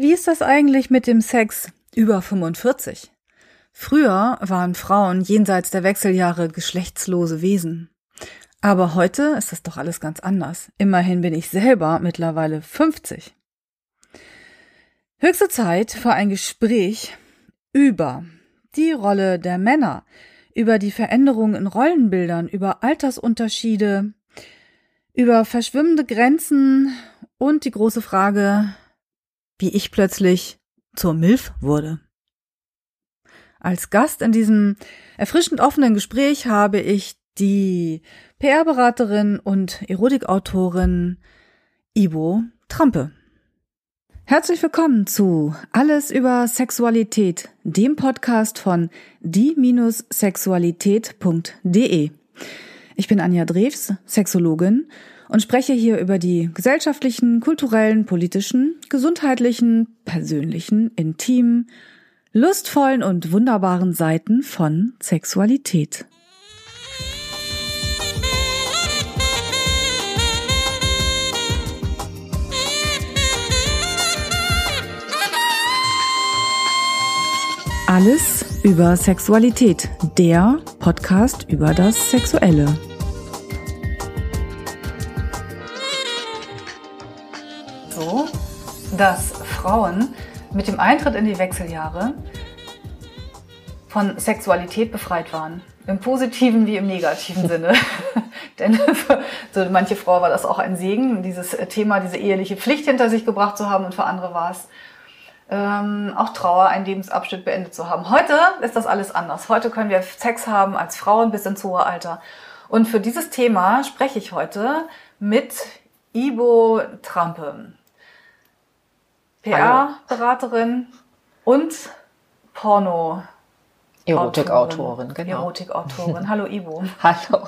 Wie ist das eigentlich mit dem Sex über 45? Früher waren Frauen jenseits der Wechseljahre geschlechtslose Wesen. Aber heute ist das doch alles ganz anders. Immerhin bin ich selber mittlerweile 50. Höchste Zeit für ein Gespräch über die Rolle der Männer, über die Veränderungen in Rollenbildern, über Altersunterschiede, über verschwimmende Grenzen und die große Frage, wie ich plötzlich zur Milf wurde. Als Gast in diesem erfrischend offenen Gespräch habe ich die PR-Beraterin und Erotikautorin Ivo Trampe. Herzlich willkommen zu Alles über Sexualität, dem Podcast von die-sexualität.de. Ich bin Anja Drews, Sexologin und spreche hier über die gesellschaftlichen, kulturellen, politischen, gesundheitlichen, persönlichen, intimen, lustvollen und wunderbaren Seiten von Sexualität. Alles über Sexualität, der Podcast über das Sexuelle. Dass Frauen mit dem Eintritt in die Wechseljahre von Sexualität befreit waren. Im positiven wie im negativen Sinne. Denn für so manche Frau war das auch ein Segen, dieses Thema, diese eheliche Pflicht hinter sich gebracht zu haben und für andere war es ähm, auch Trauer, einen Lebensabschnitt beendet zu haben. Heute ist das alles anders. Heute können wir Sex haben als Frauen bis ins hohe Alter. Und für dieses Thema spreche ich heute mit Ibo Trampe, PR-Beraterin und Porno. Erotikautorin, genau. Erotikautorin. Hallo Ibo. Hallo.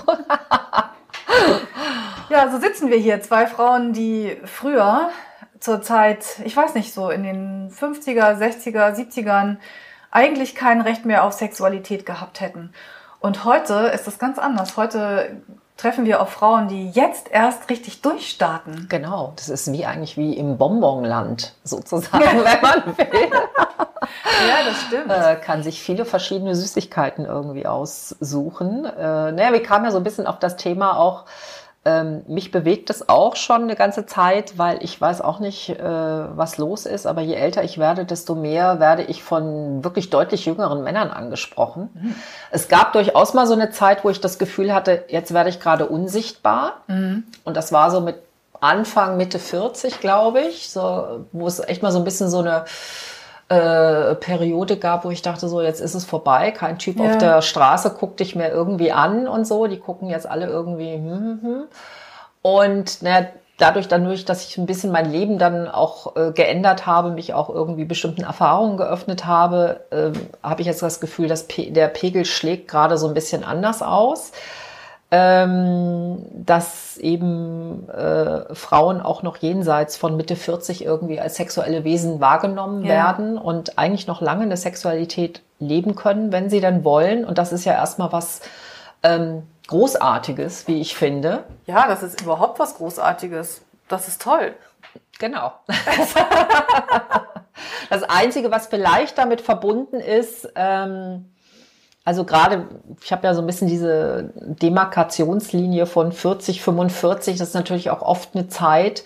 ja, so sitzen wir hier, zwei Frauen, die früher zur Zeit, ich weiß nicht, so in den 50er, 60er, 70ern eigentlich kein Recht mehr auf Sexualität gehabt hätten. Und heute ist das ganz anders. Heute treffen wir auf Frauen, die jetzt erst richtig durchstarten. Genau, das ist wie eigentlich wie im Bonbonland sozusagen, wenn man will. ja, das stimmt. Äh, kann sich viele verschiedene Süßigkeiten irgendwie aussuchen. Äh, naja, wir kamen ja so ein bisschen auf das Thema auch ähm, mich bewegt es auch schon eine ganze Zeit, weil ich weiß auch nicht, äh, was los ist, aber je älter ich werde, desto mehr werde ich von wirklich deutlich jüngeren Männern angesprochen. Mhm. Es gab durchaus mal so eine Zeit, wo ich das Gefühl hatte, jetzt werde ich gerade unsichtbar. Mhm. Und das war so mit Anfang, Mitte 40, glaube ich, so, wo es echt mal so ein bisschen so eine äh, Periode gab, wo ich dachte, so jetzt ist es vorbei. Kein Typ ja. auf der Straße guckt dich mehr irgendwie an und so. Die gucken jetzt alle irgendwie. Hm, hm. hm. Und naja, dadurch, dadurch, dass ich ein bisschen mein Leben dann auch äh, geändert habe, mich auch irgendwie bestimmten Erfahrungen geöffnet habe, äh, habe ich jetzt das Gefühl, dass Pe der Pegel schlägt gerade so ein bisschen anders aus ähm, dass eben äh, Frauen auch noch jenseits von Mitte 40 irgendwie als sexuelle Wesen wahrgenommen ja. werden und eigentlich noch lange eine Sexualität leben können, wenn sie dann wollen. Und das ist ja erstmal was ähm, Großartiges, wie ich finde. Ja, das ist überhaupt was Großartiges. Das ist toll. Genau. das Einzige, was vielleicht damit verbunden ist, ähm, also gerade, ich habe ja so ein bisschen diese Demarkationslinie von 40, 45, das ist natürlich auch oft eine Zeit,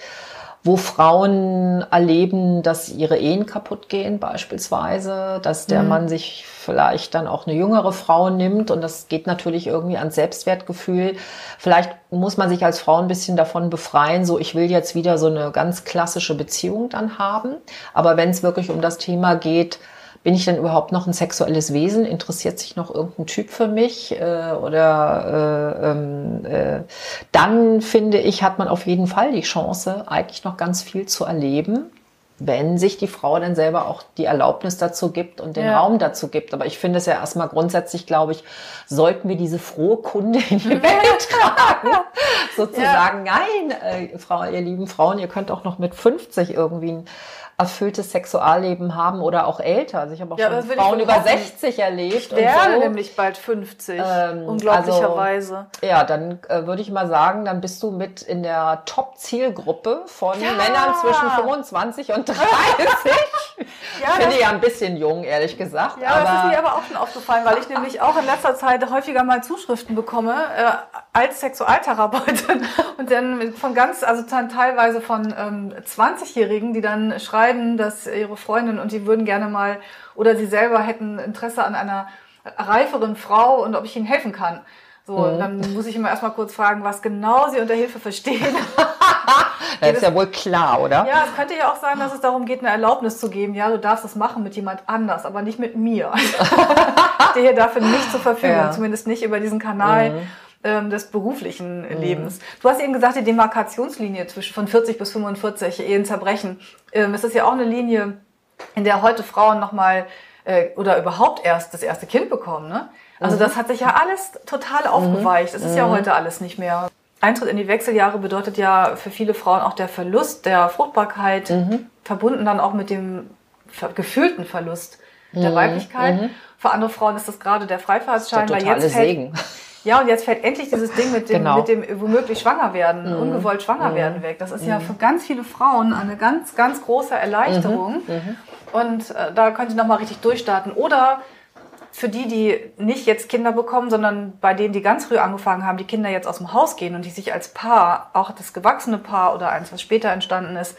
wo Frauen erleben, dass ihre Ehen kaputt gehen beispielsweise, dass der mhm. Mann sich vielleicht dann auch eine jüngere Frau nimmt und das geht natürlich irgendwie ans Selbstwertgefühl. Vielleicht muss man sich als Frau ein bisschen davon befreien, so ich will jetzt wieder so eine ganz klassische Beziehung dann haben. Aber wenn es wirklich um das Thema geht, bin ich denn überhaupt noch ein sexuelles Wesen? Interessiert sich noch irgendein Typ für mich? Äh, oder äh, ähm, äh, dann finde ich, hat man auf jeden Fall die Chance, eigentlich noch ganz viel zu erleben, wenn sich die Frau dann selber auch die Erlaubnis dazu gibt und den ja. Raum dazu gibt. Aber ich finde es ja erstmal grundsätzlich, glaube ich, sollten wir diese frohe Kunde in die Welt tragen. Sozusagen, ja. nein, äh, Frau, ihr lieben Frauen, ihr könnt auch noch mit 50 irgendwie ein erfülltes Sexualleben haben oder auch älter. Also ich habe auch ja, schon Frauen über 60 erlebt. Ich werde so. nämlich bald 50, ähm, unglaublicherweise. Also, ja, dann äh, würde ich mal sagen, dann bist du mit in der Top-Zielgruppe von ja. Männern zwischen 25 und 30. Ja, Finde ich ja ein bisschen jung, ehrlich gesagt. Ja, aber das ist mir aber auch schon aufgefallen, weil ich nämlich auch in letzter Zeit häufiger mal Zuschriften bekomme äh, als Sexualtherapeutin und dann von ganz, also teilweise von ähm, 20-Jährigen, die dann schreiben, dass ihre Freundin und die würden gerne mal oder sie selber hätten Interesse an einer reiferen Frau und ob ich ihnen helfen kann. So, mhm. dann muss ich immer erstmal kurz fragen, was genau Sie unter Hilfe verstehen. das ist ja wohl klar, oder? Ja, es könnte ja auch sein, dass es darum geht, eine Erlaubnis zu geben. Ja, du darfst das machen mit jemand anders, aber nicht mit mir. ich stehe dafür nicht zur Verfügung, ja. zumindest nicht über diesen Kanal. Mhm ähm, des beruflichen mhm. Lebens. Du hast eben gesagt, die Demarkationslinie zwischen von 40 bis 45 Ehen zerbrechen. Ähm, es ist ja auch eine Linie, in der heute Frauen nochmal äh, oder überhaupt erst das erste Kind bekommen. Ne? Also mhm. das hat sich ja alles total aufgeweicht. Es ist ja mhm. heute alles nicht mehr. Eintritt in die Wechseljahre bedeutet ja für viele Frauen auch der Verlust der Fruchtbarkeit, mhm. verbunden dann auch mit dem gefühlten Verlust der mhm. Weiblichkeit. Mhm. Für andere Frauen ist das gerade der Freifahrtsschein, weil jetzt fällt, Segen. Ja, und jetzt fällt endlich dieses Ding mit dem, genau. mit dem womöglich schwanger werden, mhm. ungewollt schwanger mhm. werden weg. Das ist mhm. ja für ganz viele Frauen eine ganz, ganz große Erleichterung. Mhm. Mhm. Und äh, da könnt ihr nochmal richtig durchstarten. Oder für die, die nicht jetzt Kinder bekommen, sondern bei denen, die ganz früh angefangen haben, die Kinder jetzt aus dem Haus gehen und die sich als Paar, auch das gewachsene Paar oder eins, was später entstanden ist,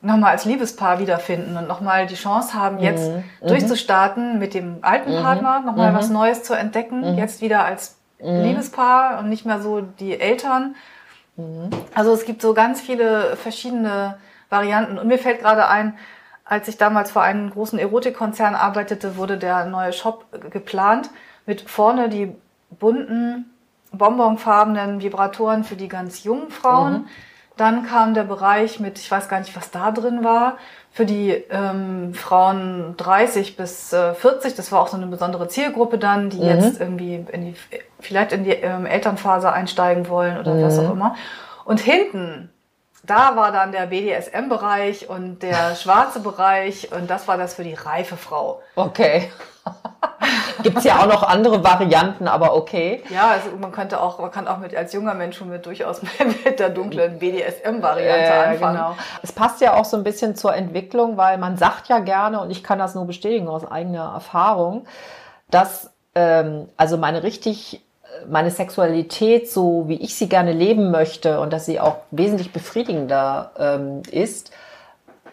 nochmal als Liebespaar wiederfinden und nochmal die Chance haben, jetzt mhm. mhm. durchzustarten mit dem alten. Partner, nochmal mhm. was Neues zu entdecken, mhm. jetzt wieder als mhm. Liebespaar und nicht mehr so die Eltern. Also es gibt so ganz viele verschiedene Varianten. Und mir fällt gerade ein, als ich damals für einen großen Erotikkonzern arbeitete, wurde der neue Shop geplant mit vorne die bunten, bonbonfarbenen Vibratoren für die ganz jungen Frauen. Mhm. Dann kam der Bereich mit, ich weiß gar nicht, was da drin war, für die ähm, Frauen 30 bis äh, 40. Das war auch so eine besondere Zielgruppe dann, die mhm. jetzt irgendwie in die, vielleicht in die ähm, Elternphase einsteigen wollen oder mhm. was auch immer. Und hinten da war dann der BDSM-Bereich und der schwarze Bereich und das war das für die reife Frau. Okay. Gibt es ja auch noch andere Varianten, aber okay. Ja, also man könnte auch, man kann auch mit als junger Mensch schon mit durchaus mit der dunklen BDSM-Variante äh, anfangen. Genau. Es passt ja auch so ein bisschen zur Entwicklung, weil man sagt ja gerne, und ich kann das nur bestätigen aus eigener Erfahrung, dass ähm, also meine richtig meine Sexualität so, wie ich sie gerne leben möchte und dass sie auch wesentlich befriedigender ähm, ist,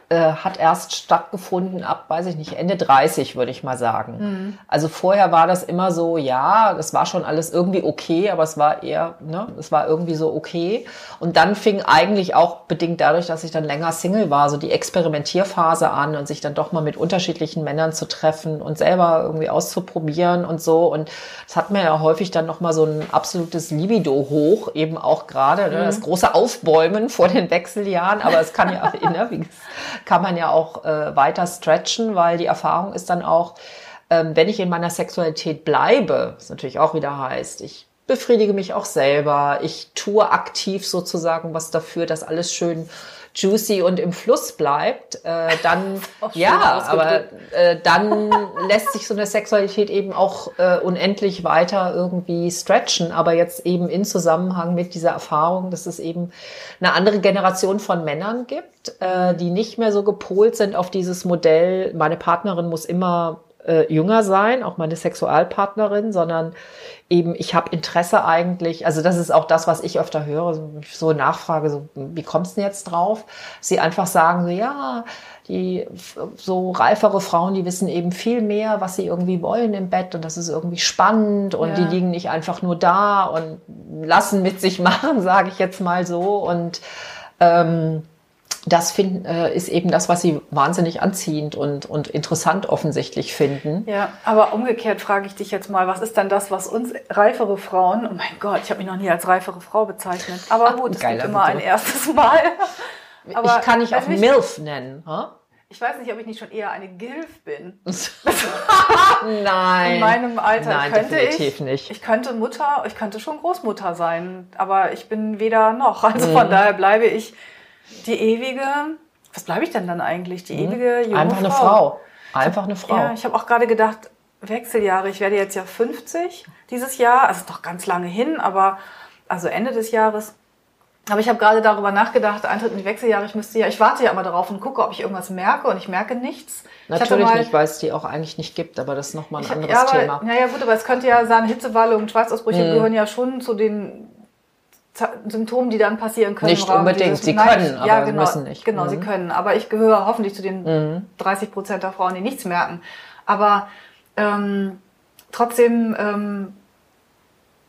äh, hat erst stattgefunden ab, weiß ich nicht, Ende 30, würde ich mal sagen. Mhm. Also vorher war das immer so, ja, das war schon alles irgendwie okay, aber es war eher, ne, es war irgendwie so okay. Und dann fing eigentlich auch bedingt dadurch, dass ich dann länger Single war, so die Experimentierphase an und sich dann doch mal mit unterschiedlichen Männern zu treffen und selber irgendwie auszuprobieren und so. Und das hat mir ja häufig dann noch mal so ein absolutes Libido hoch, eben auch gerade ne, das mhm. große Aufbäumen vor den Wechseljahren. Aber es kann ja, ne, wie kann man ja auch äh, weiter stretchen, weil die Erfahrung ist dann auch, ähm, wenn ich in meiner Sexualität bleibe, was natürlich auch wieder heißt, ich befriedige mich auch selber, ich tue aktiv sozusagen was dafür, dass alles schön juicy und im Fluss bleibt, äh, dann ja, aber äh, dann lässt sich so eine Sexualität eben auch äh, unendlich weiter irgendwie stretchen, aber jetzt eben in Zusammenhang mit dieser Erfahrung, dass es eben eine andere Generation von Männern gibt, äh, die nicht mehr so gepolt sind auf dieses Modell, meine Partnerin muss immer äh, jünger sein, auch meine Sexualpartnerin, sondern eben ich habe Interesse eigentlich, also das ist auch das, was ich öfter höre, so, nachfrage, so wie kommst du denn jetzt drauf? Sie einfach sagen so, ja, die so reifere Frauen, die wissen eben viel mehr, was sie irgendwie wollen im Bett und das ist irgendwie spannend und ja. die liegen nicht einfach nur da und lassen mit sich machen, sage ich jetzt mal so und ähm, das find, äh, ist eben das, was sie wahnsinnig anziehend und, und interessant offensichtlich finden. Ja, aber umgekehrt frage ich dich jetzt mal, was ist dann das, was uns reifere Frauen, oh mein Gott, ich habe mich noch nie als reifere Frau bezeichnet, aber gut, es gibt immer ein erstes Mal. Aber ich kann dich auch MILF nennen. Huh? Ich weiß nicht, ob ich nicht schon eher eine Gilf bin. Nein. In meinem Alter Nein, könnte definitiv ich. nicht. Ich könnte Mutter, ich könnte schon Großmutter sein, aber ich bin weder noch. Also von mhm. daher bleibe ich die ewige, was bleibe ich denn dann eigentlich? Die mhm. ewige junge Einfach eine Frau. Einfach eine Frau. Ja, ich habe auch gerade gedacht, Wechseljahre. Ich werde jetzt ja 50 dieses Jahr, also doch ganz lange hin, aber also Ende des Jahres. Aber ich habe gerade darüber nachgedacht, Eintritt in die Wechseljahre, ich müsste ja, ich warte ja immer darauf und gucke, ob ich irgendwas merke und ich merke nichts. Natürlich mal, nicht, weil es die auch eigentlich nicht gibt, aber das ist nochmal ein anderes ja, aber, Thema. Ja, ja, gut, aber es könnte ja sein, Hitzewalle und Schweißausbrüche mhm. gehören ja schon zu den Symptomen, die dann passieren können. Nicht unbedingt, sie Nein, können, aber ja, genau, müssen nicht. Genau, mhm. sie können. Aber ich gehöre hoffentlich zu den mhm. 30 Prozent der Frauen, die nichts merken. Aber ähm, trotzdem ähm,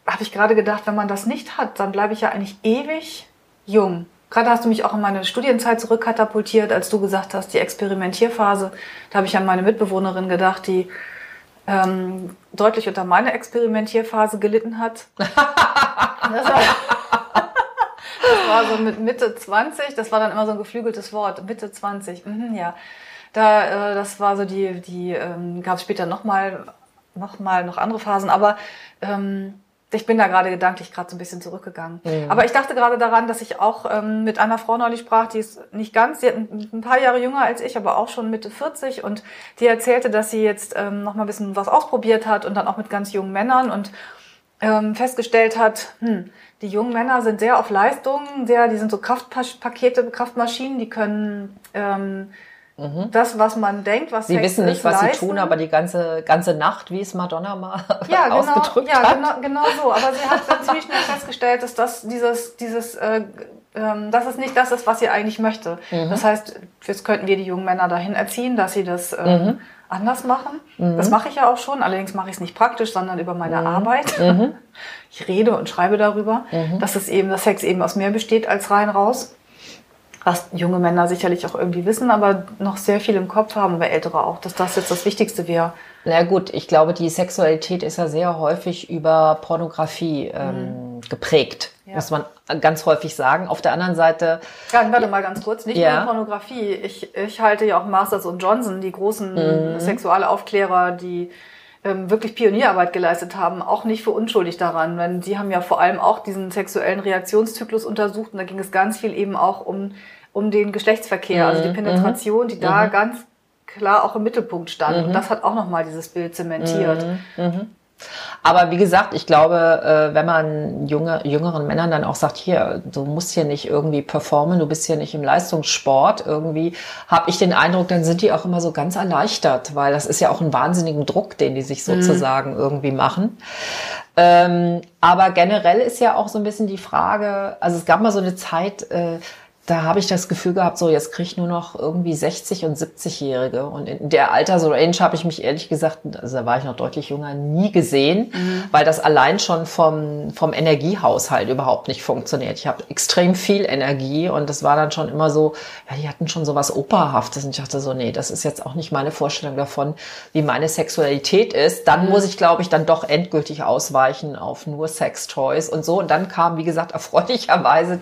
habe ich gerade gedacht, wenn man das nicht hat, dann bleibe ich ja eigentlich ewig jung. Gerade hast du mich auch in meine Studienzeit zurückkatapultiert, als du gesagt hast, die Experimentierphase. Da habe ich an meine Mitbewohnerin gedacht, die ähm, deutlich unter meiner Experimentierphase gelitten hat. das, war, das war so mit Mitte 20, das war dann immer so ein geflügeltes Wort, Mitte 20, mhm, ja. Da, äh, das war so die, die ähm, gab es später nochmal noch mal noch andere Phasen, aber ähm, ich bin da gerade gedanklich gerade so ein bisschen zurückgegangen. Mhm. Aber ich dachte gerade daran, dass ich auch ähm, mit einer Frau neulich sprach, die ist nicht ganz, sie hat ein, ein, paar Jahre jünger als ich, aber auch schon Mitte 40 und die erzählte, dass sie jetzt ähm, noch mal ein bisschen was ausprobiert hat und dann auch mit ganz jungen Männern und ähm, festgestellt hat, hm, die jungen Männer sind sehr auf Leistung, sehr, die sind so Kraftpakete, Kraftmaschinen, die können ähm, Mhm. Das, was man denkt, was Sie wissen nicht, was leisten. sie tun, aber die ganze, ganze Nacht, wie es Madonna mal ja, genau, ausgedrückt ja, hat. Genau, genau so. Aber sie hat dann ziemlich schnell festgestellt, dass das dieses, dieses, äh, ähm, dass es nicht das ist, was sie eigentlich möchte. Mhm. Das heißt, jetzt könnten wir die jungen Männer dahin erziehen, dass sie das ähm, mhm. anders machen. Mhm. Das mache ich ja auch schon. Allerdings mache ich es nicht praktisch, sondern über meine Mhm. Arbeit. Mhm. Ich rede und schreibe darüber, Mhm. dass es eben, dass Sex eben aus mehr besteht als rein raus was junge Männer sicherlich auch irgendwie wissen, aber noch sehr viel im Kopf haben, aber ältere auch, dass das jetzt das Wichtigste wäre. Na gut, ich glaube, die Sexualität ist ja sehr häufig über Pornografie ähm, geprägt, Ja. muss man ganz häufig sagen. Auf der anderen Seite, Ja, warte mal ganz kurz, nicht Ja. nur Pornografie. Ich, ich halte ja auch Masters und Johnson, die großen Mhm. Sexualaufklärer, die ähm, wirklich Pionierarbeit geleistet haben, auch nicht für unschuldig daran. Denn sie haben ja vor allem auch diesen sexuellen Reaktionszyklus untersucht und da ging es ganz viel eben auch um, um den Geschlechtsverkehr, also die Mhm, Penetration, die da Mhm. ganz klar auch im Mittelpunkt stand. Mhm. Und das hat auch nochmal dieses Bild zementiert. Mhm. Aber wie gesagt, ich glaube, äh, wenn man junge, jüngeren Männern dann auch sagt, hier, du musst hier nicht irgendwie performen, du bist hier nicht im Leistungssport, irgendwie habe ich den Eindruck, dann sind die auch immer so ganz erleichtert, weil das ist ja auch ein wahnsinnigen Druck, den die sich sozusagen irgendwie machen. Ähm, aber generell ist ja auch so ein bisschen die Frage, also es gab mal so eine Zeit, äh, da habe ich das Gefühl gehabt, so jetzt kriege ich nur noch irgendwie 60 und 70-Jährige. Und in der Altersrange habe ich mich ehrlich gesagt, also da war ich noch deutlich jünger, nie gesehen, weil das allein schon vom, vom Energiehaushalt überhaupt nicht funktioniert. Ich habe extrem viel Energie und das war dann schon immer so, ja, die hatten schon so was Operhaftes. Und ich dachte so, nee, das ist jetzt auch nicht meine Vorstellung davon, wie meine Sexualität ist. Dann muss ich, glaube ich, dann doch endgültig ausweichen auf nur Sextoys und so. Und dann kam, wie gesagt, erfreulicherweise,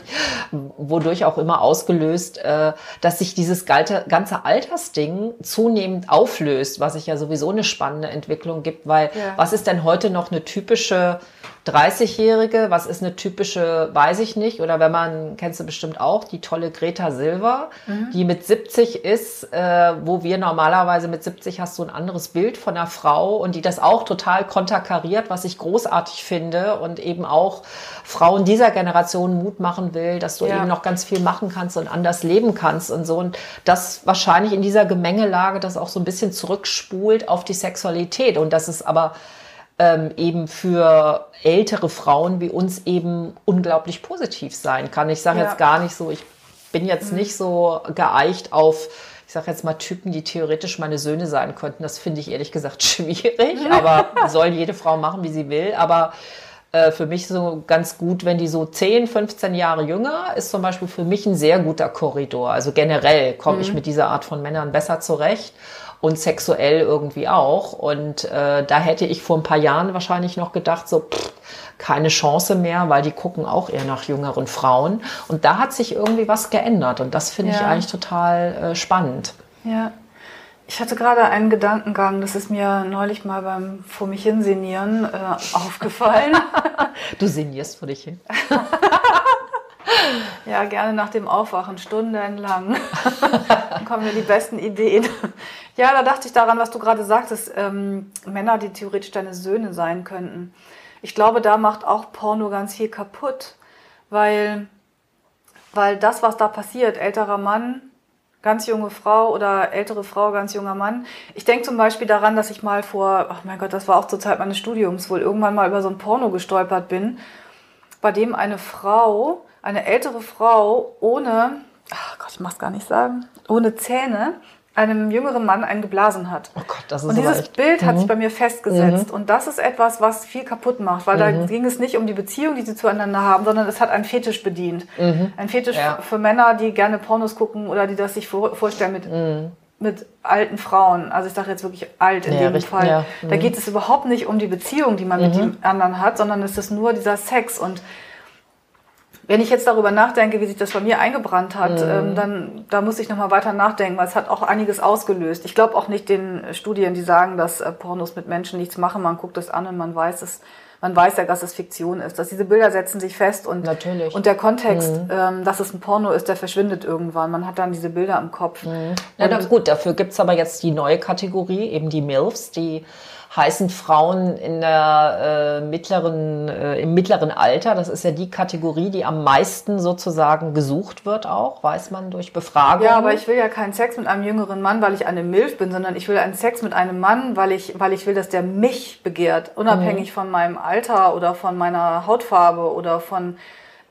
wodurch auch immer ausgelöst, äh, dass sich dieses ganze Altersding zunehmend auflöst, was sich ja sowieso eine spannende Entwicklung gibt, weil Ja. was ist denn heute noch eine typische 30-Jährige, was ist eine typische, weiß ich nicht, oder wenn man, kennst du bestimmt auch, die tolle Greta Silver, die mit 70 ist, äh, wo wir normalerweise mit 70 hast du ein anderes Bild von einer Frau und die das auch total konterkariert, was ich großartig finde und eben auch Frauen dieser Generation Mut machen will, dass du Ja. eben noch ganz viel machen kannst und anders leben kannst und so. Und das wahrscheinlich in dieser Gemengelage das auch so ein bisschen zurückspult auf die Sexualität. Und das ist aber ähm, eben für ältere Frauen wie uns eben unglaublich positiv sein kann. Ich sage Ja. jetzt gar nicht so, ich bin jetzt nicht so geeicht auf, ich sage jetzt mal Typen, die theoretisch meine Söhne sein könnten. Das finde ich ehrlich gesagt schwierig, aber soll jede Frau machen, wie sie will. Aber äh, für mich so ganz gut, wenn die so 10, 15 Jahre jünger, ist zum Beispiel für mich ein sehr guter Korridor. Also generell komme ich mit dieser Art von Männern besser zurecht und sexuell irgendwie auch. Und äh, da hätte ich vor ein paar Jahren wahrscheinlich noch gedacht, so pff, keine Chance mehr, weil die gucken auch eher nach jüngeren Frauen. Und da hat sich irgendwie was geändert und das finde ich Ja. eigentlich total äh, spannend. Ja. Ich hatte gerade einen Gedankengang, das ist mir neulich mal beim vor mich hinsenieren äh, aufgefallen. Du sinnierst vor dich hin. ja, gerne nach dem Aufwachen, stundenlang. Dann kommen mir die besten Ideen. Ja, da dachte ich daran, was du gerade sagtest, ähm, Männer, die theoretisch deine Söhne sein könnten. Ich glaube, da macht auch Porno ganz viel kaputt, weil Weil das, was da passiert, älterer Mann, ganz junge Frau oder ältere Frau, ganz junger Mann. Ich denke zum Beispiel daran, dass ich mal vor, ach mein Gott, das war auch zur Zeit meines Studiums, wohl irgendwann mal über so ein Porno gestolpert bin, bei dem eine Frau, eine ältere Frau ohne, ach Gott, ich mach's gar nicht sagen, ohne Zähne einem jüngeren Mann einen geblasen hat. Oh Gott, das ist Und dieses echt, Bild hat sich bei mir festgesetzt. Und das ist etwas, was viel kaputt macht, weil da ging es nicht um die Beziehung, die sie zueinander haben, sondern es hat einen Fetisch bedient. Ein Fetisch Ja. für Männer, die gerne Pornos gucken oder die das sich vor, vorstellen mit, mit alten Frauen. Also ich sage jetzt wirklich alt in Ja, dem richtig, Fall. ja. Da geht es überhaupt nicht um die Beziehung, die man mit dem anderen hat, sondern es ist nur dieser Sex. Und wenn ich jetzt darüber nachdenke, wie sich das bei mir eingebrannt hat, ähm, dann da muss ich nochmal weiter nachdenken, weil es hat auch einiges ausgelöst. Ich glaube auch nicht den Studien, die sagen, dass äh, Pornos mit Menschen nichts machen. Man guckt es an und man weiß es. Man weiß ja, dass es Fiktion ist, dass diese Bilder setzen sich fest und, Natürlich. und der Kontext, ähm, dass es ein Porno ist, der verschwindet irgendwann. Man hat dann diese Bilder im Kopf. Ja, na gut, dafür gibt's aber jetzt die neue Kategorie, eben die MILFs, die heißen Frauen in der äh, mittleren, äh, im mittleren Alter. Das ist ja die Kategorie, die am meisten sozusagen gesucht wird auch, weiß man durch Befragungen. Ja, aber ich will ja keinen Sex mit einem jüngeren Mann, weil ich eine Milf bin, sondern ich will einen Sex mit einem Mann, weil ich, weil ich will, dass der mich begehrt, unabhängig Mhm. von meinem Alter oder von meiner Hautfarbe oder von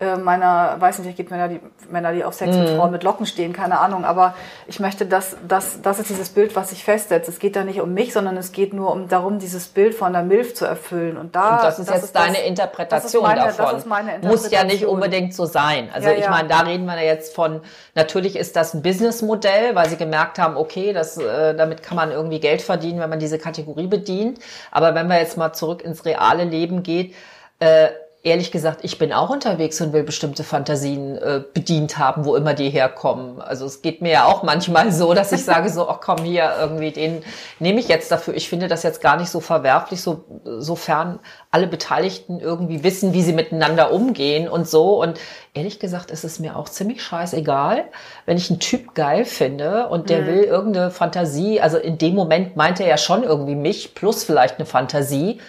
äh, meiner, weiß nicht, es gibt Männer, die, Männer, die auf Sex Mhm. mit Frauen mit Locken stehen, keine Ahnung, aber ich möchte, dass, dass das ist dieses Bild, was sich festsetzt. Es geht da nicht um mich, sondern es geht nur um darum, dieses Bild von der Milf zu erfüllen. Und da, Und das ist jetzt deine das- Interpretation das ist meine, davon. Das ist Muss ja nicht unbedingt so sein. Also Ja, ich ja. meine, da reden wir jetzt von, natürlich ist das ein Businessmodell, weil sie gemerkt haben, okay, das, äh, damit kann man irgendwie Geld verdienen, wenn man diese Kategorie bedient. Aber wenn wir jetzt mal zurück ins reale Leben geht, äh, ehrlich gesagt, ich bin auch unterwegs und will bestimmte Fantasien äh, bedient haben, wo immer die herkommen. Also es geht mir ja auch manchmal so, dass ich sage so, ach komm hier, irgendwie den nehme ich jetzt dafür. Ich finde das jetzt gar nicht so verwerflich, so, sofern alle Beteiligten irgendwie wissen, wie sie miteinander umgehen und so. Und ehrlich gesagt ist es mir auch ziemlich scheißegal, wenn ich einen Typ geil finde und der will irgendeine Fantasie, also in dem Moment meint er ja schon irgendwie mich plus vielleicht eine Fantasie.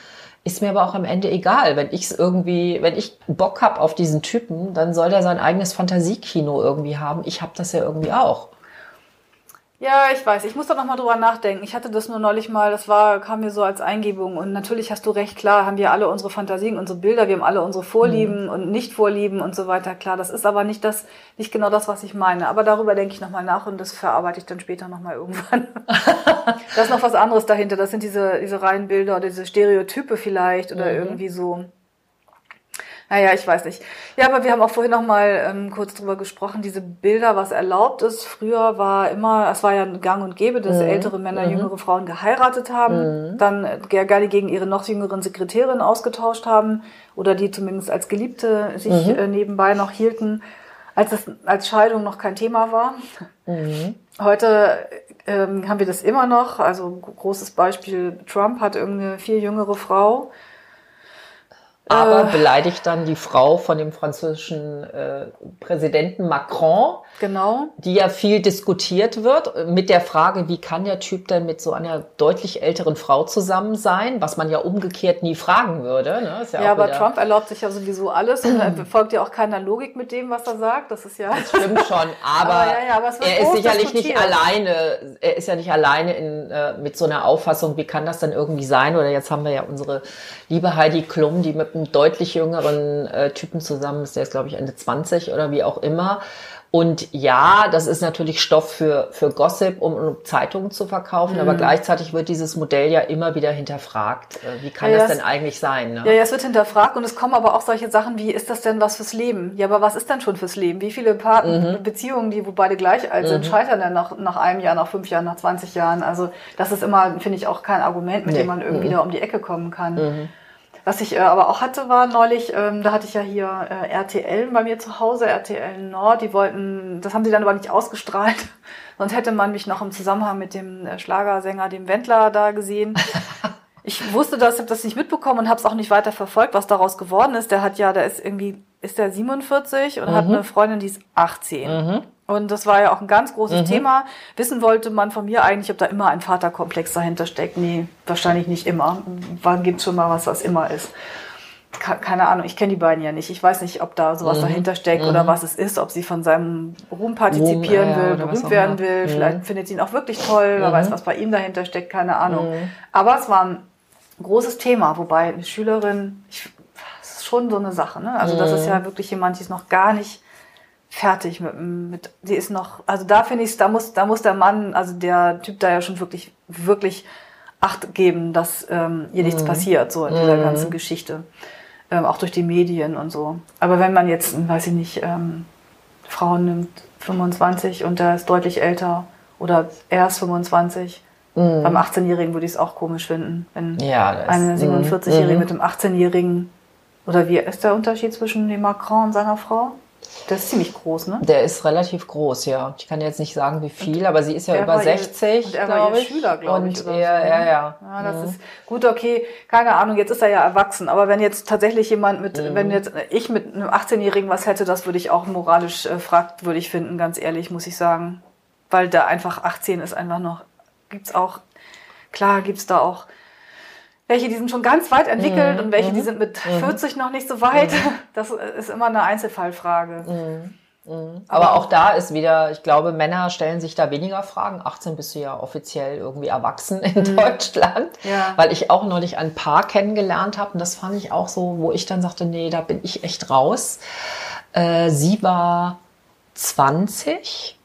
Ist mir aber auch am Ende egal. Wenn ich es irgendwie, wenn ich Bock hab auf diesen Typen, dann soll der sein eigenes Fantasiekino irgendwie haben. Ich habe das ja irgendwie auch. Ja, ich weiß. Ich muss da noch mal drüber nachdenken. Ich hatte das nur neulich mal, das war, kam mir so als Eingebung. Und natürlich hast du recht, klar, haben wir alle unsere Fantasien, unsere Bilder, wir haben alle unsere Vorlieben und Nicht-Vorlieben und so weiter. Klar, das ist aber nicht das, nicht genau das, was ich meine. Aber darüber denke ich noch mal nach und das verarbeite ich dann später noch mal irgendwann. da ist noch was anderes dahinter. Das sind diese, diese reinen Bilder oder diese Stereotype vielleicht oder irgendwie so. Naja, ich weiß nicht. Ja, aber wir haben auch vorhin noch mal ähm, kurz drüber gesprochen, diese Bilder, was erlaubt ist. Früher war immer, es war ja gang und gäbe, dass ältere Männer jüngere Frauen geheiratet haben, dann äh, ge- gerne gegen ihre noch jüngeren Sekretärinnen ausgetauscht haben oder die zumindest als Geliebte sich äh, nebenbei noch hielten, als es als Scheidung noch kein Thema war. Heute ähm, haben wir das immer noch. Also großes Beispiel, Trump hat irgendeine viel jüngere Frau. Aber beleidigt dann die Frau von dem französischen äh, Präsidenten Macron, Genau. die ja viel diskutiert wird, äh, mit der Frage, wie kann der Typ denn mit so einer deutlich älteren Frau zusammen sein, was man ja umgekehrt nie fragen würde. Ne? Ja, auch aber wieder- Trump erlaubt sich ja sowieso alles und er folgt ja auch keiner Logik mit dem, was er sagt. Das ist ja. Stimmt schon, aber, Aber ja, ja, aber er ist sicherlich nicht alleine, er ist ja nicht alleine in, äh, mit so einer Auffassung, wie kann das denn irgendwie sein? Oder jetzt haben wir ja unsere liebe Heidi Klum, die mit einem deutlich jüngeren äh, Typen zusammen ist, der ist glaube ich Ende 20 oder wie auch immer. Und ja, das ist natürlich Stoff für, für Gossip, um, um Zeitungen zu verkaufen, Mhm. aber gleichzeitig wird dieses Modell ja immer wieder hinterfragt. Äh, wie kann Ja, das das- denn eigentlich sein? Ne? Ja, ja, es wird hinterfragt und es kommen aber auch solche Sachen wie, ist das denn was fürs Leben? Ja, aber was ist denn schon fürs Leben? Wie viele Paar Mhm. Beziehungen, die, wo beide gleich alt sind, scheitern denn nach, nach einem Jahr, nach fünf Jahren, nach 20 Jahren? Also das ist immer, finde ich, auch kein Argument, mit Nee. dem man irgendwie Mhm. da um die Ecke kommen kann. Was ich äh, aber auch hatte, war neulich, ähm, da hatte ich ja hier äh, RTL bei mir zu Hause, RTL Nord, die wollten, das haben sie dann aber nicht ausgestrahlt, sonst hätte man mich noch im Zusammenhang mit dem äh, Schlagersänger, dem Wendler, da gesehen. Ich wusste das, habe das nicht mitbekommen und habe es auch nicht weiter verfolgt, was daraus geworden ist. Der hat ja, der ist irgendwie, ist der 47 und hat eine Freundin, die ist 18. Und das war ja auch ein ganz großes Thema. Wissen wollte man von mir eigentlich, ob da immer ein Vaterkomplex dahinter steckt. Nee, wahrscheinlich nicht immer. Wann gibt's schon mal was, was immer ist? keine Ahnung, ich kenne die beiden ja nicht. Ich weiß nicht, ob da sowas mhm. dahinter steckt mhm. oder was es ist, ob sie von seinem Ruhm partizipieren Ruhm, will, berühmt werden will. Mhm. Vielleicht findet sie ihn auch wirklich toll, wer weiß, mhm. was bei ihm dahinter steckt, keine Ahnung. Mhm. Aber es war ein großes Thema, wobei eine Schülerin, ich, das ist schon so eine Sache, ne? Also das ist ja mhm. wirklich jemand, die ist noch gar nicht fertig mit, mit die ist noch, also da finde ich, da muss, da muss der Mann, also der Typ da ja schon wirklich, wirklich Acht geben, dass ähm, ihr nichts passiert, so in dieser ganzen Geschichte ähm, auch durch die Medien und so. Aber wenn man jetzt, weiß ich nicht, ähm, Frauen nimmt 25 und der ist deutlich älter oder er ist 25, mhm. beim 18-Jährigen würde ich es auch komisch finden, wenn ja, eine 47-Jährige mhm. mit einem 18-Jährigen oder wie ist der Unterschied zwischen dem Macron und seiner Frau? Der ist ziemlich groß, ne? Der ist relativ groß, ja. Ich kann jetzt nicht sagen, wie viel, und aber sie ist ja über 60, und er war ihr Schüler, glaube ich. Und er, so, ne? ja, ja. ja das mhm. ist gut, okay. Keine Ahnung, jetzt ist er ja erwachsen. Aber wenn jetzt tatsächlich jemand mit, mhm. wenn jetzt ich mit einem 18-Jährigen was hätte, das würde ich auch moralisch äh, fragwürdig finden, ganz ehrlich, muss ich sagen. Weil da einfach 18 ist einfach noch, gibt's auch, klar gibt's da auch welche, die sind schon ganz weit entwickelt mhm. und welche, die mhm. sind mit mhm. 40 noch nicht so weit. Mhm. Das ist immer eine Einzelfallfrage. Mhm. Mhm. Aber auch da ist wieder, ich glaube, Männer stellen sich da weniger Fragen. 18 bist du ja offiziell irgendwie erwachsen in Deutschland, ja. weil ich auch neulich ein Paar kennengelernt habe und das fand ich auch so, wo ich dann sagte, nee, da bin ich echt raus. Äh, sie war 20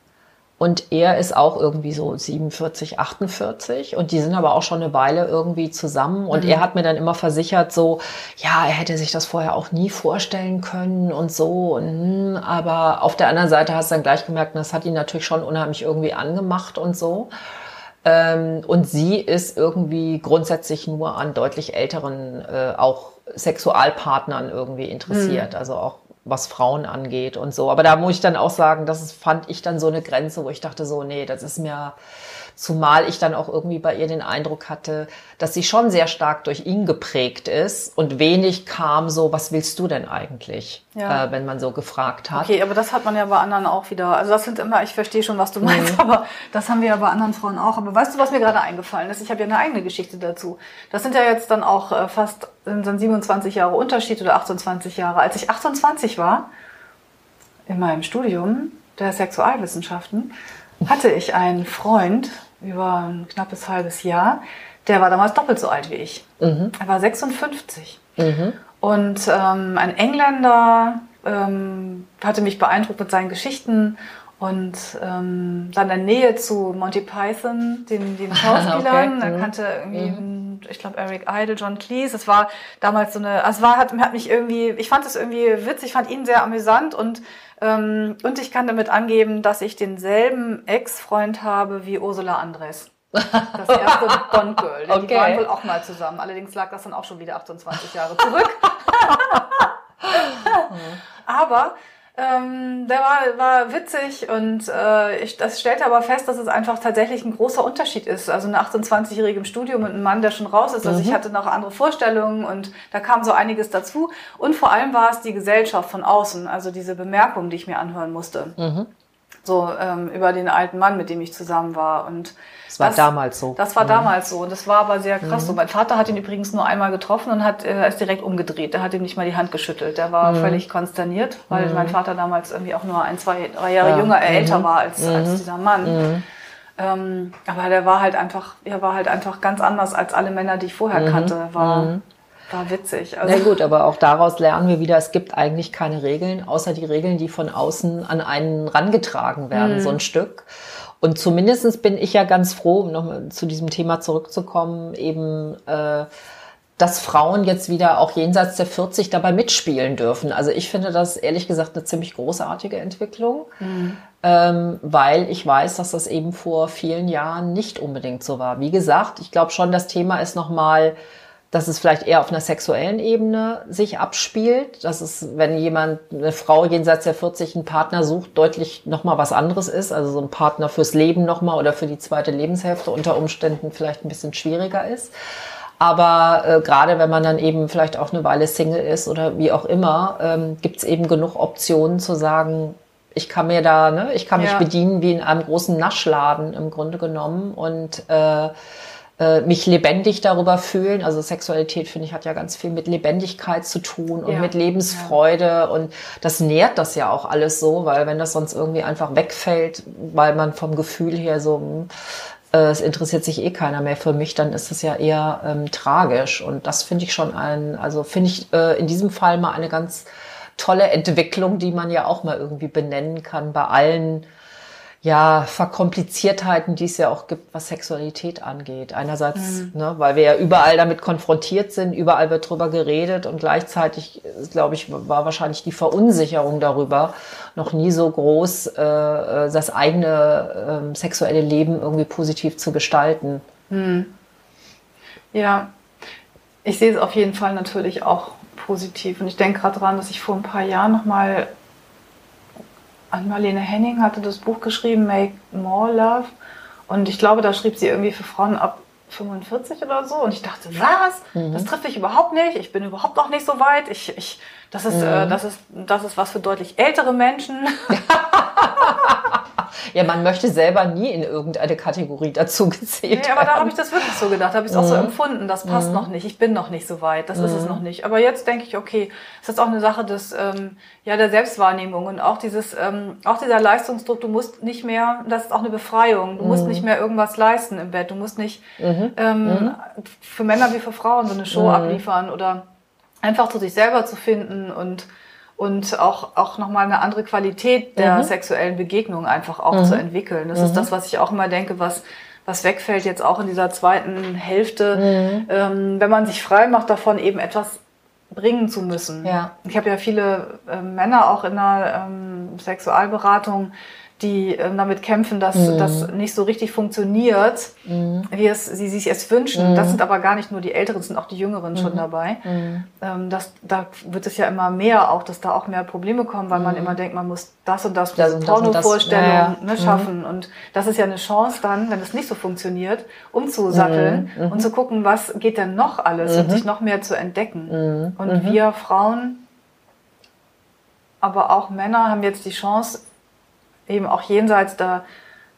und er ist auch irgendwie so 47, 48 und die sind aber auch schon eine Weile irgendwie zusammen und mhm. er hat mir dann immer versichert so, ja, er hätte sich das vorher auch nie vorstellen können und so und, hm, aber auf der anderen Seite hast du dann gleich gemerkt, das hat ihn natürlich schon unheimlich irgendwie angemacht und so. Ähm, und sie ist irgendwie grundsätzlich nur an deutlich älteren, äh, auch Sexualpartnern irgendwie interessiert. Mhm. Also auch was Frauen angeht und so. Aber da muss ich dann auch sagen, das fand ich dann so eine Grenze, wo ich dachte so, nee, das ist mir, zumal ich dann auch irgendwie bei ihr den Eindruck hatte, dass sie schon sehr stark durch ihn geprägt ist und wenig kam so, was willst du denn eigentlich, ja. äh, wenn man so gefragt hat. Okay, aber das hat man ja bei anderen auch wieder. Also das sind immer, ich verstehe schon, was du meinst, mhm. aber das haben wir ja bei anderen Frauen auch. Aber weißt du, was mir gerade eingefallen ist? Ich habe ja eine eigene Geschichte dazu. Das sind ja jetzt dann auch äh, fast sind 27 Jahre Unterschied oder 28 Jahre. Als ich 28 war, in meinem Studium der Sexualwissenschaften, hatte ich einen Freund über ein knappes halbes Jahr, der war damals doppelt so alt wie ich. Mhm. Er war 56. Mhm. Und ähm, ein Engländer ähm, hatte mich beeindruckt mit seinen Geschichten und ähm, dann in Nähe zu Monty Python, den, den Schauspielern. okay. Er mhm. kannte irgendwie, ich glaube, Eric Idle, John Cleese. Es war damals so eine, also es war, hat, hat mich irgendwie, ich fand es irgendwie witzig, fand ihn sehr amüsant und ähm, und ich kann damit angeben, dass ich denselben Ex-Freund habe wie Ursula Andres. Das erste Bond-Girl. Okay. Die waren wohl auch mal zusammen. Allerdings lag das dann auch schon wieder 28 Jahre zurück. Aber ähm, der war, war witzig und äh, ich, das stellte aber fest, dass es einfach tatsächlich ein großer Unterschied ist. Also eine 28-Jährige im Studium und ein Mann, der schon raus ist. Also mhm. ich hatte noch andere Vorstellungen und da kam so einiges dazu. Und vor allem war es die Gesellschaft von außen, also diese Bemerkungen, die ich mir anhören musste. Mhm so ähm, über den alten Mann, mit dem ich zusammen war. Und das war das, damals so. Das war mhm. damals so. Und das war aber sehr krass mhm. so. Mein Vater hat ihn übrigens nur einmal getroffen und hat äh, ist direkt umgedreht. Er hat ihm nicht mal die Hand geschüttelt. Der war mhm. völlig konsterniert, weil mhm. mein Vater damals irgendwie auch nur ein, zwei, drei Jahre ja. jünger, äh, älter mhm. war als, als mhm. dieser Mann. Ähm, aber der war halt einfach, er war halt einfach ganz anders als alle Männer, die ich vorher kannte. War war witzig. Also. Na gut, aber auch daraus lernen wir wieder, es gibt eigentlich keine Regeln, außer die Regeln, die von außen an einen rangetragen werden, mhm. so ein Stück. Und zumindestens bin ich ja ganz froh, um nochmal zu diesem Thema zurückzukommen, eben, äh, dass Frauen jetzt wieder auch jenseits der 40 dabei mitspielen dürfen. Also ich finde das ehrlich gesagt eine ziemlich großartige Entwicklung, mhm. ähm, weil ich weiß, dass das eben vor vielen Jahren nicht unbedingt so war. Wie gesagt, ich glaube schon, das Thema ist nochmal mal dass es vielleicht eher auf einer sexuellen Ebene sich abspielt, dass es, wenn jemand, eine Frau jenseits der 40 einen Partner sucht, deutlich nochmal was anderes ist, also so ein Partner fürs Leben nochmal oder für die zweite Lebenshälfte unter Umständen vielleicht ein bisschen schwieriger ist. Aber äh, gerade wenn man dann eben vielleicht auch eine Weile Single ist oder wie auch immer, ähm, gibt es eben genug Optionen zu sagen, ich kann mir da, ne, ich kann mich ja. bedienen wie in einem großen Naschladen im Grunde genommen und äh, äh, mich lebendig darüber fühlen. Also Sexualität, finde ich, hat ja ganz viel mit Lebendigkeit zu tun und ja. mit Lebensfreude. Ja. Und das nährt das ja auch alles so, weil wenn das sonst irgendwie einfach wegfällt, weil man vom Gefühl her so, hm, äh, es interessiert sich eh keiner mehr für mich, dann ist es ja eher ähm, tragisch. Und das finde ich schon ein, also finde ich äh, in diesem Fall mal eine ganz tolle Entwicklung, die man ja auch mal irgendwie benennen kann bei allen ja, Verkompliziertheiten, die es ja auch gibt, was Sexualität angeht. Einerseits, mhm. ne, weil wir ja überall damit konfrontiert sind, überall wird drüber geredet und gleichzeitig, glaube ich, war wahrscheinlich die Verunsicherung darüber noch nie so groß, äh, äh, das eigene äh, sexuelle Leben irgendwie positiv zu gestalten. Mhm. Ja, ich sehe es auf jeden Fall natürlich auch positiv und ich denke gerade daran, dass ich vor ein paar Jahren noch mal Marlene Henning hatte das Buch geschrieben, Make More Love. Und ich glaube, da schrieb sie irgendwie für Frauen ab 45 oder so. Und ich dachte, was? Mhm. Das trifft mich überhaupt nicht. Ich bin überhaupt noch nicht so weit. Ich, ich, das, ist, äh, mhm. äh, das, ist, das ist was für deutlich ältere Menschen. Ja, man möchte selber nie in irgendeine Kategorie dazu gezählt nee, aber da habe ich das wirklich so gedacht, habe ich es mhm. auch so mhm. empfunden, das passt mhm. noch nicht, ich bin noch nicht so weit, das mhm. ist es mhm. noch nicht. Aber jetzt denke ich, okay, es ist auch eine Sache des, ähm, ja, der Selbstwahrnehmung und auch dieses, ähm, auch dieser Leistungsdruck, du musst nicht mehr, das ist auch eine Befreiung, du musst mhm. nicht mehr irgendwas leisten im Bett, du musst nicht ähm, für Männer wie für Frauen so eine Show abliefern oder einfach zu sich selber zu finden und und auch, auch nochmal eine andere Qualität der mhm. sexuellen Begegnung einfach auch mhm. zu entwickeln. Das mhm. ist das, was ich auch immer denke, was, was wegfällt jetzt auch in dieser zweiten Hälfte, mhm. ähm, wenn man sich frei macht davon, eben etwas bringen zu müssen. Ja. Ich habe ja viele äh, Männer auch in der ähm, Sexualberatung, die ähm, damit kämpfen, dass mhm. das nicht so richtig funktioniert, mhm. wie es sie sich es wünschen. Mhm. Das sind aber gar nicht nur die Älteren, sind auch die Jüngeren schon mhm. dabei. Mhm. Ähm, das, da wird es ja immer mehr, auch dass da auch mehr Probleme kommen, weil man mhm. immer denkt, man muss das und das, das Porno-Vorstellung ja, ja. ne, schaffen. Und das ist ja eine Chance dann, wenn es nicht so funktioniert, umzusatteln und zu gucken, was geht denn noch alles und sich noch mehr zu entdecken. Und wir Frauen aber auch Männer haben jetzt die Chance, eben auch jenseits der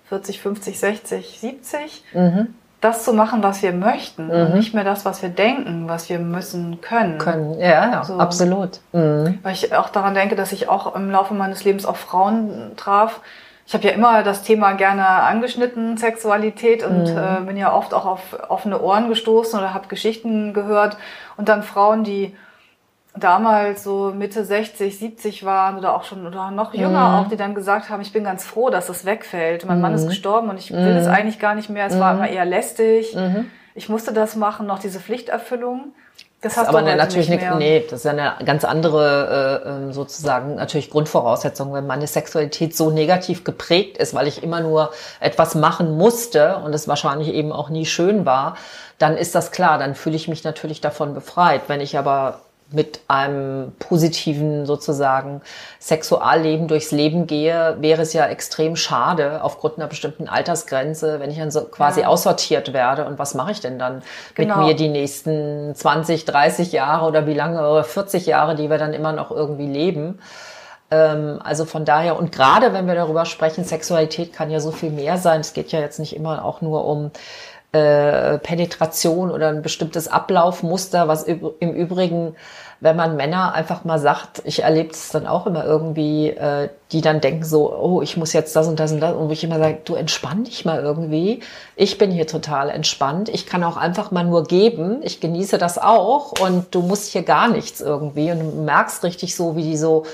40, 50, 60, 70, mhm. das zu machen, was wir möchten mhm. und nicht mehr das, was wir denken, was wir müssen können. Können, ja, ja so. absolut. Mhm. Weil ich auch daran denke, dass ich auch im Laufe meines Lebens auch Frauen traf. Ich habe ja immer das Thema gerne angeschnitten, Sexualität, und mhm. äh, bin ja oft auch auf offene Ohren gestoßen oder habe Geschichten gehört. Und dann Frauen, die damals so Mitte 60, 70 waren oder auch schon oder noch jünger mhm. auch, die dann gesagt haben, ich bin ganz froh, dass es wegfällt. Mein mhm. Mann ist mhm. gestorben und ich will es mhm. eigentlich gar nicht mehr. Es war mhm. immer eher lästig. Ich musste das machen, noch diese Pflichterfüllung. Das, das ist aber natürlich nicht nee, das ist ja eine ganz andere äh, ähm, sozusagen natürlich Grundvoraussetzung, wenn meine Sexualität so negativ geprägt ist, weil ich immer nur etwas machen musste und es wahrscheinlich eben auch nie schön war, dann ist das klar, dann fühle ich mich natürlich davon befreit. Wenn ich aber mit einem positiven sozusagen Sexualleben durchs Leben gehe, wäre es ja extrem schade aufgrund einer bestimmten Altersgrenze, wenn ich dann so quasi ja. aussortiert werde. Und was mache ich denn dann genau. mit mir die nächsten 20, 30 Jahre oder wie lange oder 40 Jahre, die wir dann immer noch irgendwie leben? Ähm, also von daher, und gerade wenn wir darüber sprechen, Sexualität kann ja so viel mehr sein. Es geht ja jetzt nicht immer auch nur um äh, Penetration oder ein bestimmtes Ablaufmuster, was im Übrigen, wenn man Männer einfach mal sagt, ich erlebe es dann auch immer irgendwie, äh, die dann denken so, oh, ich muss jetzt das und das und das, und wo ich immer sage, du entspann dich mal irgendwie. Ich bin hier total entspannt. Ich kann auch einfach mal nur geben. Ich genieße das auch und du musst hier gar nichts irgendwie und du merkst richtig so, wie die so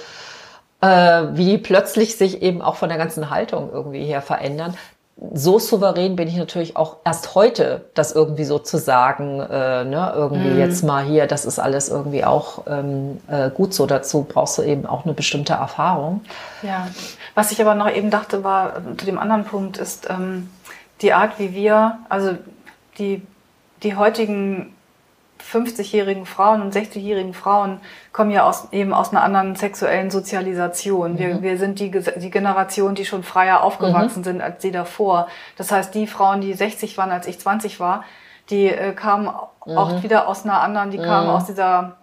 äh, wie die plötzlich sich eben auch von der ganzen Haltung irgendwie her verändern so souverän bin ich natürlich auch erst heute, das irgendwie so zu sagen, äh, ne, irgendwie mm. jetzt mal hier, das ist alles irgendwie auch ähm, äh, gut so. Dazu brauchst du eben auch eine bestimmte Erfahrung. Ja, was ich aber noch eben dachte, war zu dem anderen Punkt ist ähm, die Art, wie wir, also die, die heutigen 50-jährigen Frauen und 60-jährigen Frauen kommen ja aus, eben aus einer anderen sexuellen Sozialisation. Mhm. Wir, wir sind die, die Generation, die schon freier aufgewachsen mhm. sind als die davor. Das heißt, die Frauen, die 60 waren, als ich 20 war, die äh, kamen mhm. auch wieder aus einer anderen, die kamen mhm. aus dieser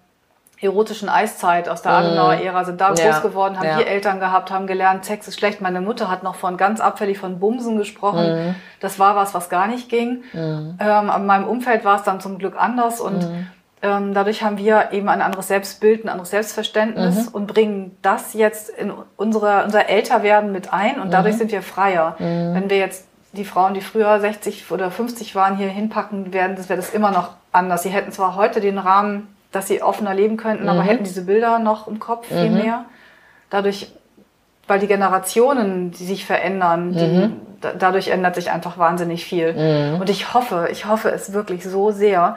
erotischen Eiszeit aus der Adenauer Ära sind da Ja. groß geworden, haben Ja. hier Eltern gehabt, haben gelernt, Sex ist schlecht. Meine Mutter hat noch von ganz abfällig von Bumsen gesprochen. Mhm. Das war was, was gar nicht ging. Ähm, aber in meinem Umfeld war es dann zum Glück anders und Mhm. ähm, dadurch haben wir eben ein anderes Selbstbild, ein anderes Selbstverständnis Mhm. und bringen das jetzt in unsere, unser Älterwerden mit ein und Mhm. dadurch sind wir freier. Wenn wir jetzt die Frauen, die früher 60 oder 50 waren, hier hinpacken werden, das wäre das immer noch anders. Sie hätten zwar heute den Rahmen, dass sie offener leben könnten, Mhm. aber hätten diese Bilder noch im Kopf viel mehr. Dadurch, weil die Generationen, die sich verändern, die, Mhm. da, dadurch ändert sich einfach wahnsinnig viel. Und ich hoffe, ich hoffe es wirklich so sehr,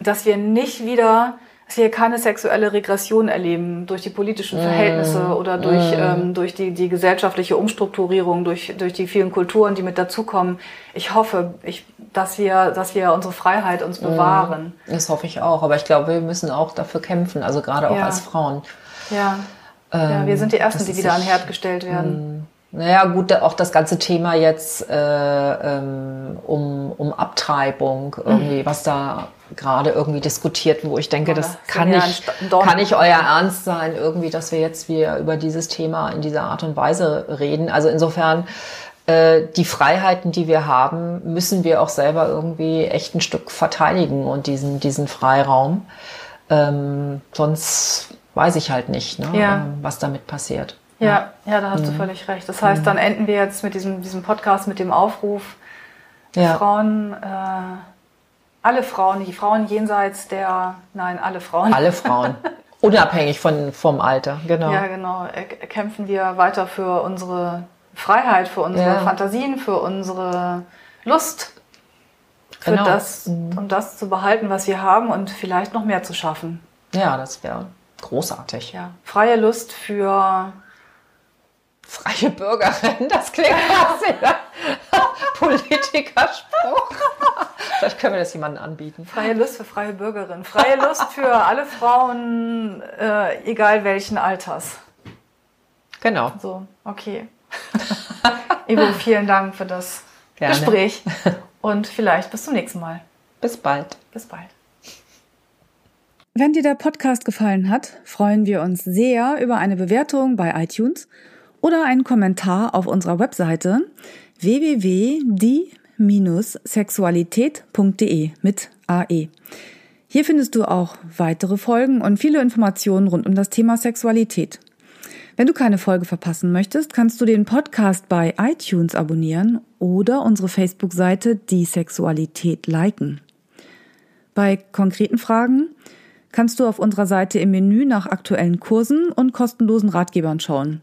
dass wir nicht wieder, dass wir keine sexuelle Regression erleben durch die politischen Verhältnisse oder durch, ähm, durch die, die gesellschaftliche Umstrukturierung, durch, durch die vielen Kulturen, die mit dazukommen. Ich hoffe, ich, dass, wir, dass wir unsere Freiheit uns bewahren. Das hoffe ich auch. Aber ich glaube, wir müssen auch dafür kämpfen, also gerade auch Ja. als Frauen. Ja. ja, wir sind die Ersten, die wieder an Herd gestellt werden. Naja, gut, auch das ganze Thema jetzt äh, ähm, um, um Abtreibung, irgendwie, was da gerade irgendwie diskutiert, wo ich denke, das kann nicht, kann nicht euer Ernst sein, irgendwie, dass wir jetzt wieder über dieses Thema in dieser Art und Weise reden. Also insofern, äh, die Freiheiten, die wir haben, müssen wir auch selber irgendwie echt ein Stück verteidigen und diesen, diesen Freiraum. Ähm, sonst weiß ich halt nicht, ne, Ja. ähm, was damit passiert. Ja, ja, da hast Mhm. du völlig recht. Das heißt, dann enden wir jetzt mit diesem, diesem Podcast, mit dem Aufruf, Ja. Frauen, äh, alle Frauen, die Frauen jenseits der, nein, alle Frauen. Alle Frauen. Unabhängig von, vom Alter, genau. Ja, genau. Äh, kämpfen wir weiter für unsere Freiheit, für unsere Ja. Fantasien, für unsere Lust, für Genau. das, um das zu behalten, was wir haben und vielleicht noch mehr zu schaffen. Ja, das wäre großartig. Ja, freie Lust für Freie Bürgerin, das klingt ein Politikerspruch. Vielleicht können wir das jemandem anbieten. freie Lust für freie Bürgerinnen, freie Lust für alle Frauen, äh, egal welchen Alters. Genau. So, okay. Ivo, vielen Dank für das Gerne. Gespräch und vielleicht bis zum nächsten Mal. Bis bald. Bis bald. Wenn dir der Podcast gefallen hat, freuen wir uns sehr über eine Bewertung bei iTunes oder einen Kommentar auf unserer Webseite www.die-sexualität.de mit AE. Hier findest du auch weitere Folgen und viele Informationen rund um das Thema Sexualität. Wenn du keine Folge verpassen möchtest, kannst du den Podcast bei iTunes abonnieren oder unsere Facebook-Seite Die Sexualität liken. Bei konkreten Fragen kannst du auf unserer Seite im Menü nach aktuellen Kursen und kostenlosen Ratgebern schauen.